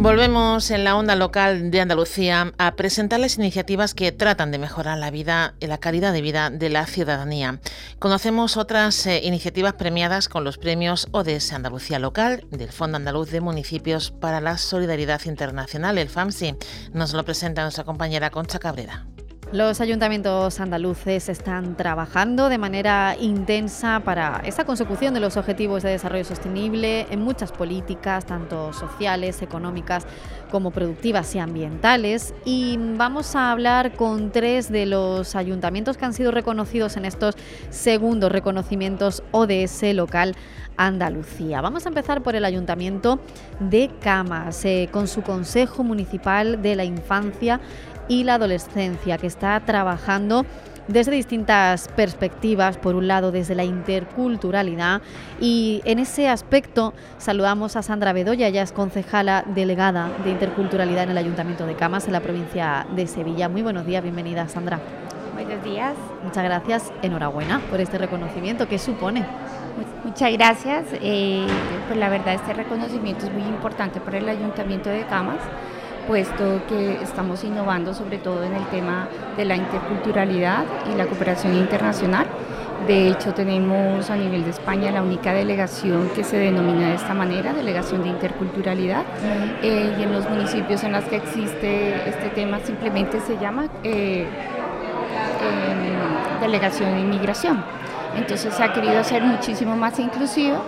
Volvemos en la onda local de Andalucía a presentar las iniciativas que tratan de mejorar la vida y la calidad de vida de la ciudadanía. Conocemos otras eh, iniciativas premiadas con los premios ODS Andalucía Local del Fondo Andaluz de Municipios para la Solidaridad Internacional, el FAMSI. Nos lo presenta nuestra compañera Concha Cabrera. Los ayuntamientos andaluces están trabajando de manera intensa para esa consecución de los objetivos de desarrollo sostenible en muchas políticas, tanto sociales, económicas como productivas y ambientales. Y vamos a hablar con tres de los ayuntamientos que han sido reconocidos en estos segundos reconocimientos ODS local Andalucía. Vamos a empezar por el Ayuntamiento de Camas, eh, con su Consejo Municipal de la Infancia y la adolescencia, que está trabajando desde distintas perspectivas, por un lado desde la interculturalidad y en ese aspecto saludamos a Sandra Bedoya, ella es concejala delegada de interculturalidad en el Ayuntamiento de Camas en la provincia de Sevilla. Muy buenos días, bienvenida Sandra. Buenos días. Muchas gracias, enhorabuena por este reconocimiento. ¿Qué supone? Muchas gracias. Eh, pues la verdad este reconocimiento es muy importante para el Ayuntamiento de Camas puesto que estamos innovando sobre todo en el tema de la interculturalidad y la cooperación internacional. De hecho, tenemos a nivel de España la única delegación que se denomina de esta manera, delegación de interculturalidad, eh, y en los municipios en los que existe este tema simplemente se llama eh, em, delegación de inmigración. Entonces se ha querido hacer muchísimo más inclusivo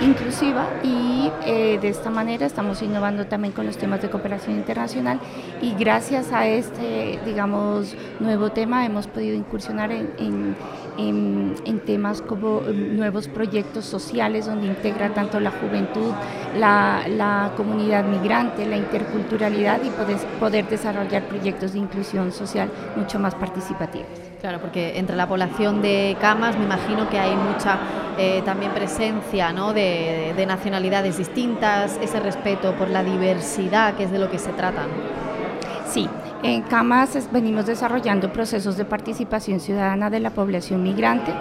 inclusiva y eh, de esta manera estamos innovando también con los temas de cooperación internacional y gracias a este, digamos, nuevo tema hemos podido incursionar en, en, temas como nuevos proyectos sociales donde integra tanto la juventud, la, la comunidad migrante, la interculturalidad y poder, poder desarrollar proyectos de inclusión social mucho más participativos. Claro, porque entre la población de camas me imagino que hay mucha eh, también presencia ¿no? de, de, nacionalidades distintas, ese respeto por la diversidad, que es de lo que se trata. Sí, en Camas venimos desarrollando procesos de participación ciudadana de la población migrante,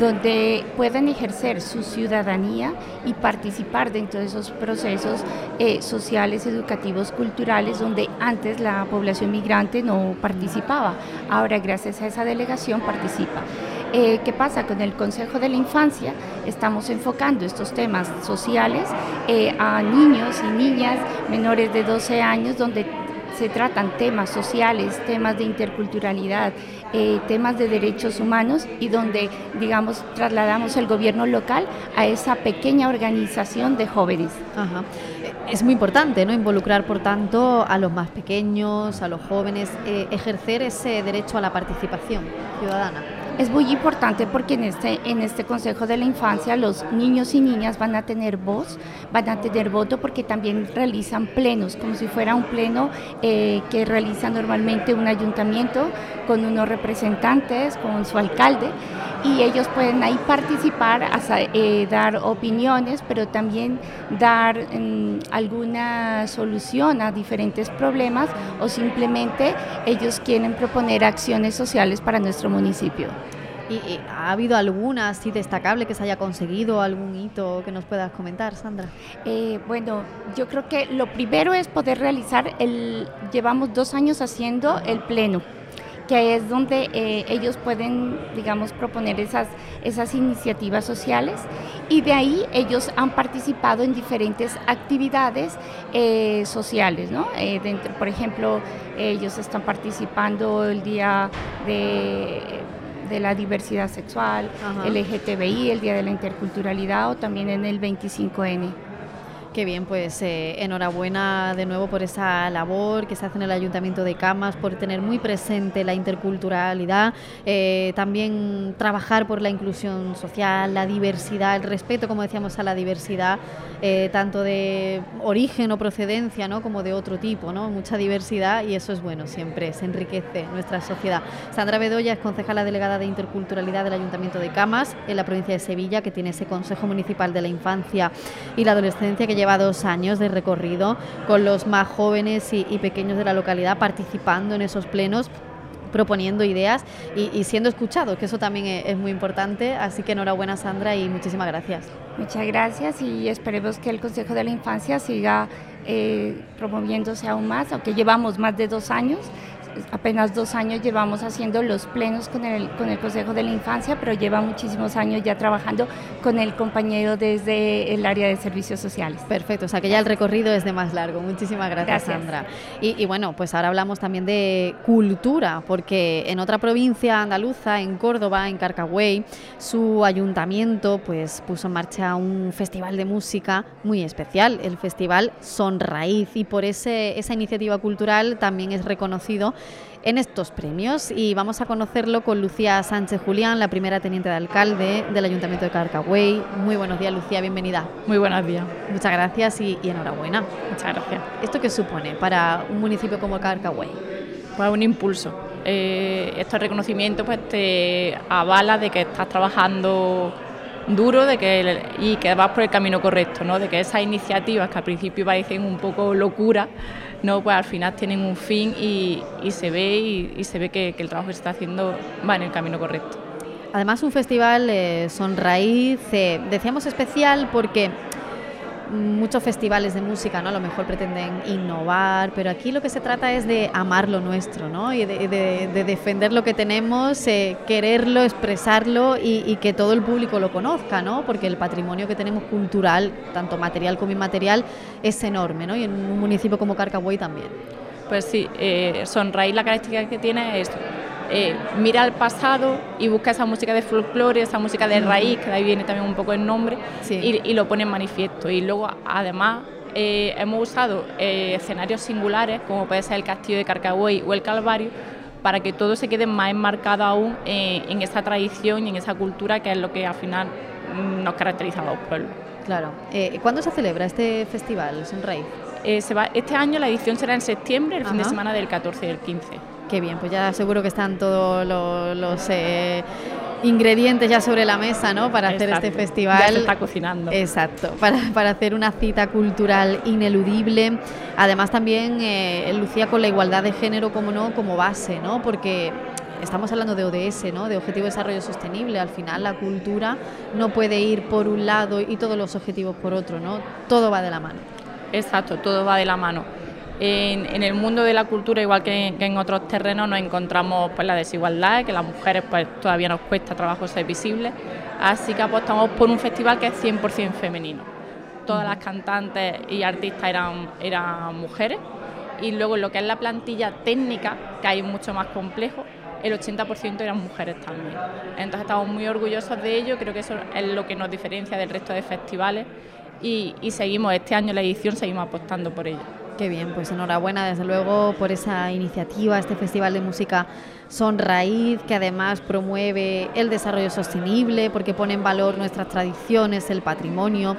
donde pueden ejercer su ciudadanía y participar dentro de esos procesos eh, sociales, educativos, culturales, donde antes la población migrante no participaba. Ahora, gracias a esa delegación, participa. Eh, ¿Qué pasa? Con el Consejo de la Infancia estamos enfocando estos temas sociales eh, a niños y niñas menores de 12 años, donde se tratan temas sociales, temas de interculturalidad, eh, temas de derechos humanos y donde, digamos, trasladamos el gobierno local a esa pequeña organización de jóvenes. Es muy importante, ¿no? Involucrar, por tanto, a los más pequeños, a los jóvenes, eh, ejercer ese derecho a la participación ciudadana. Es muy importante porque en este, en este Consejo de la Infancia los niños y niñas van a tener voz, van a tener voto porque también realizan plenos, como si fuera un pleno eh, que realiza normalmente un ayuntamiento con unos representantes, con su alcalde, y ellos pueden ahí participar, eh, dar opiniones, pero también dar mm, alguna solución a diferentes problemas o simplemente ellos quieren proponer acciones sociales para nuestro municipio. ¿Y, ha habido alguna así destacable que se haya conseguido, algún hito que nos puedas comentar, Sandra? Eh, bueno, yo creo que lo primero es poder realizar el, llevamos dos años haciendo el pleno que es donde eh, ellos pueden, digamos, proponer esas, esas iniciativas sociales y de ahí ellos han participado en diferentes actividades eh, sociales, ¿no? dentro, por ejemplo, ellos están participando el día de de la diversidad sexual, el LGTBI, el Día de la Interculturalidad o también en el 25N. Qué bien, pues eh, enhorabuena de nuevo por esa labor que se hace en el Ayuntamiento de Camas, por tener muy presente la interculturalidad, eh, también trabajar por la inclusión social, la diversidad, el respeto, como decíamos, a la diversidad, eh, tanto de origen o procedencia, ¿no? como de otro tipo, ¿no? mucha diversidad y eso es bueno siempre, se enriquece nuestra sociedad. Sandra Bedoya es concejala delegada de interculturalidad del Ayuntamiento de Camas, en la provincia de Sevilla, que tiene ese Consejo Municipal de la Infancia y la Adolescencia que lleva dos años de recorrido con los más jóvenes y, pequeños de la localidad participando en esos plenos proponiendo ideas y, siendo escuchados, que eso también es, muy importante. Así que enhorabuena Sandra y muchísimas gracias. Muchas gracias y esperemos que el Consejo de la Infancia siga eh, promoviéndose aún más, aunque llevamos más de dos años apenas dos años llevamos haciendo los plenos con el, con el Consejo de la Infancia, pero lleva muchísimos años ya trabajando con el compañero desde el área de servicios sociales. Perfecto, o sea que ya el recorrido es de más largo. Muchísimas gracias, Sandra. Y, bueno, pues ahora hablamos también de cultura, porque en otra provincia andaluza, en Córdoba, en Carcagüey, su ayuntamiento pues puso en marcha un festival de música muy especial, el Festival Son Raíz, y por ese, esa iniciativa cultural también es reconocido en estos premios y vamos a conocerlo con Lucía Sánchez Julián, la primera teniente de alcalde del Ayuntamiento de Carcagüey. Muy buenos días, Lucía, bienvenida. Muy buenos días. Muchas gracias y, enhorabuena. Muchas gracias. ¿Esto qué supone para un municipio como Carcagüey? Pues un impulso. Eh, este reconocimiento pues te avala de que estás trabajando duro de que y que vas por el camino correcto, ¿no? de que esas iniciativas que al principio parecen un poco locura, no, pues al final tienen un fin y, se ve y, se ve que, el trabajo que se está haciendo va en el camino correcto. Además un festival eh, son raíz, eh, decíamos especial porque muchos festivales de música, ¿no? A lo mejor pretenden innovar, pero aquí lo que se trata es de amar lo nuestro, ¿no? Y de, defender lo que tenemos, eh, quererlo, expresarlo y, que todo el público lo conozca, ¿no? Porque el patrimonio que tenemos cultural, tanto material como inmaterial, es enorme, ¿no? Y en un municipio como Carcagüey también. Pues sí, eh, Sonraíz la característica que tiene es eh, mira al pasado y busca esa música de folclore, esa música de raíz, que de ahí viene también un poco el nombre, y, lo pone en manifiesto. Y luego, además, eh, hemos usado eh, escenarios singulares, como puede ser el Castillo de Carcagüey o el Calvario, para que todo se quede más enmarcado aún en esa tradición y en esa cultura que es lo que al final mm, nos caracteriza a los pueblos. Claro. ¿Cuándo se celebra este festival, Sunray? se va, este año la edición será en septiembre, el fin de semana del 14 y el 15. Qué bien, pues ya seguro que están todos los, eh, ingredientes ya sobre la mesa, ¿no? Para hacer este festival. Ya se está cocinando. Exacto, para, hacer una cita cultural ineludible. Además también, eh, Lucía, con la igualdad de género, como no, como base, ¿no? Porque estamos hablando de ODS, ¿no? de Objetivo de Desarrollo Sostenible. Al final la cultura no puede ir por un lado y todos los objetivos por otro, ¿no? Todo va de la mano. Exacto, todo va de la mano. En, el mundo de la cultura, igual que en, otros terrenos, nos encontramos pues, la desigualdad, que las mujeres pues, todavía nos cuesta trabajo ser visibles, así que apostamos por un festival que es 100% femenino. Todas las cantantes y artistas eran, eran mujeres y luego en lo que es la plantilla técnica, que hay mucho más complejo, el 80% eran mujeres también. Entonces estamos muy orgullosos de ello, creo que eso es lo que nos diferencia del resto de festivales y, y seguimos, este año la edición seguimos apostando por ello. Qué bien, pues enhorabuena desde luego por esa iniciativa, este Festival de Música Son Raíz, que además promueve el desarrollo sostenible porque pone en valor nuestras tradiciones, el patrimonio,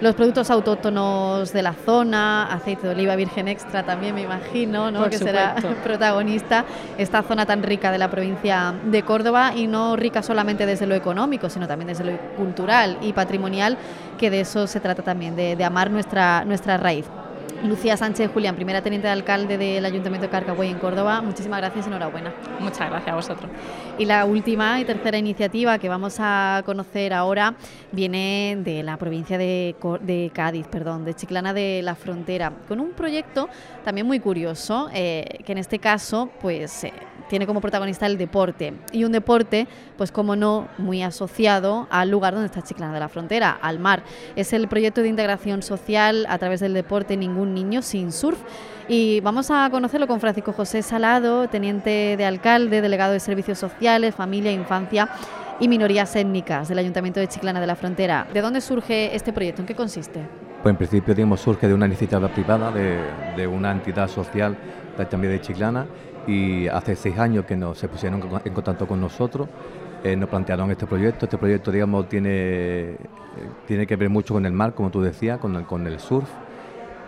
los productos autóctonos de la zona, aceite de oliva virgen extra también me imagino, ¿no? que será protagonista esta zona tan rica de la provincia de Córdoba y no rica solamente desde lo económico, sino también desde lo cultural y patrimonial, que de eso se trata también, de, de amar nuestra, nuestra raíz. Lucía Sánchez Julián, primera teniente de alcalde del Ayuntamiento de Carcagüey en Córdoba. Muchísimas gracias y enhorabuena. Muchas gracias a vosotros. Y la última y tercera iniciativa que vamos a conocer ahora viene de la provincia de, Cádiz, perdón, de Chiclana de la Frontera, con un proyecto también muy curioso, eh, que en este caso, pues. Eh, tiene como protagonista el deporte. Y un deporte, pues como no, muy asociado al lugar donde está Chiclana de la Frontera, al mar. Es el proyecto de integración social a través del deporte Ningún Niño Sin Surf. Y vamos a conocerlo con Francisco José Salado, teniente de alcalde, delegado de Servicios Sociales, Familia, Infancia y Minorías Étnicas del Ayuntamiento de Chiclana de la Frontera. ¿De dónde surge este proyecto? ¿En qué consiste? Pues en principio, digamos, surge de una iniciativa privada de, una entidad social también de Chiclana y hace seis años que nos, se pusieron en contacto con nosotros, eh, nos plantearon este proyecto. Este proyecto, digamos, tiene, tiene que ver mucho con el mar, como tú decías, con el, con el surf.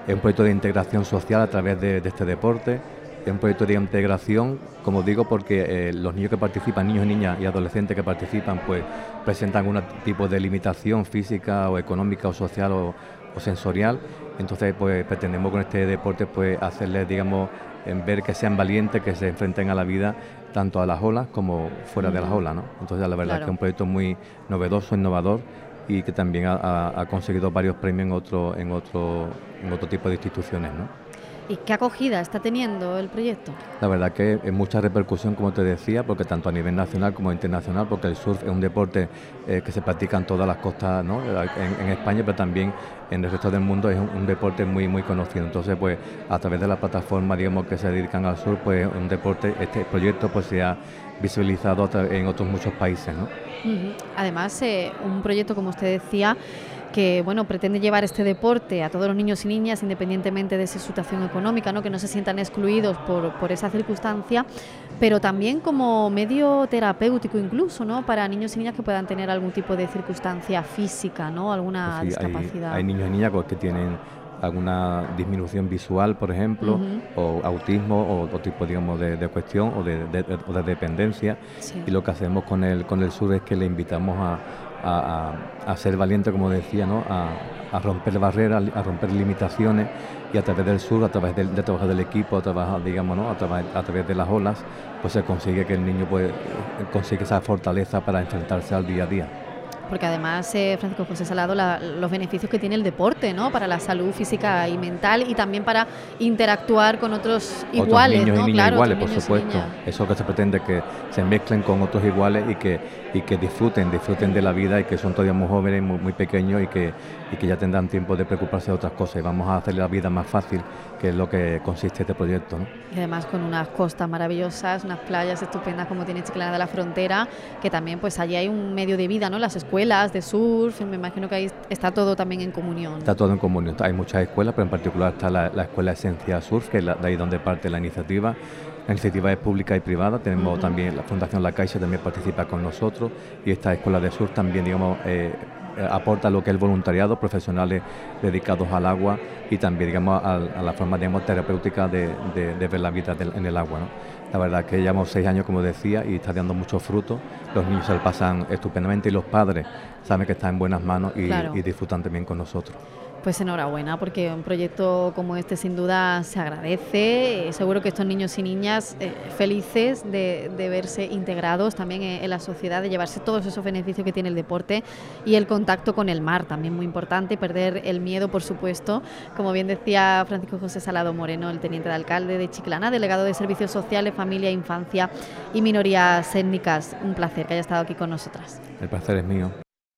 Es un proyecto de integración social a través de, este deporte. Es un proyecto de integración, como digo, porque eh, los niños que participan, niños niñas y adolescentes que participan, pues presentan un tipo de limitación física o económica o social o, o sensorial. Entonces, pues pretendemos con este deporte pues hacerles, digamos, en ver que sean valientes, que se enfrenten a la vida tanto a las olas como fuera de las olas, ¿no? Entonces, la verdad es que es un proyecto muy novedoso, innovador y que también ha, ha conseguido varios premios en otro, en otro, en otro tipo de instituciones, ¿no? ¿Y qué acogida está teniendo el proyecto? La verdad que es mucha repercusión, como te decía, porque tanto a nivel nacional como internacional, porque el surf es un deporte eh, que se practica en todas las costas, ¿no? en, España, pero también en el resto del mundo es un, deporte muy muy conocido. Entonces, pues a través de la plataforma, digamos, que se dedican al surf, pues un deporte, este proyecto pues se ha visualizado en otros muchos países, ¿no? Además, eh, un proyecto, como usted decía, que bueno, pretende llevar este deporte a todos los niños y niñas independientemente de su situación económica, ¿no? que no se sientan excluidos por, por esa circunstancia, pero también como medio terapéutico incluso, ¿no? para niños y niñas que puedan tener algún tipo de circunstancia física, ¿no? alguna discapacidad. Hay, niños y niñas que tienen alguna disminución visual, por ejemplo, o autismo o otro tipo, digamos, de, cuestión o de, dependencia. Y lo que hacemos con el, con el sur es que le invitamos a, a, ser valiente, como decía, ¿no? a, romper barreras, a romper limitaciones y a través del sur, a través del, de trabajo del equipo, a través, digamos, ¿no? a, través, a través de las olas, pues se consigue que el niño pues, consigue esa fortaleza para enfrentarse al día a día porque además eh, Francisco José Salado los beneficios que tiene el deporte, ¿no? Para la salud física y mental y también para interactuar con otros iguales, niños ¿no? y niñas iguales, por supuesto. Eso que se pretende que se mezclen con otros iguales y que y que disfruten, disfruten de la vida y que son todavía muy jóvenes, muy, muy pequeños y que, y que ya tendrán tiempo de preocuparse de otras cosas y vamos a hacerle la vida más fácil, que es lo que consiste este proyecto. Y además con unas costas maravillosas, unas playas estupendas como tiene Chiclana de la Frontera, que también pues allí hay un medio de vida, ¿no? Las escuelas de surf, me imagino que ahí está todo también en comunión. Está todo en comunión, hay muchas escuelas, pero en particular está la, Escuela Esencia Surf, que es de ahí donde parte la iniciativa la iniciativa es pública y privada, tenemos también la Fundación La Caixa también participa con nosotros y esta Escuela de Sur también, digamos, eh, aporta lo que es el voluntariado, profesionales dedicados al agua y también, digamos, a, la forma, digamos, terapéutica de, ver la vida en el agua, La verdad que llevamos seis años, como decía, y está dando muchos frutos. Los niños se lo pasan estupendamente y los padres saben que están en buenas manos y, y disfrutan también con nosotros. Pues enhorabuena, porque un proyecto como este sin duda se agradece. Eh, seguro que estos niños y niñas eh, felices de, verse integrados también en, la sociedad, de llevarse todos esos beneficios que tiene el deporte y el contacto con el mar, también muy importante, perder el miedo, por supuesto. Como bien decía Francisco José Salado Moreno, el teniente de alcalde de Chiclana, delegado de Servicios Sociales, Familia, Infancia y Minorías Étnicas. Un placer que haya estado aquí con nosotras. El placer es mío.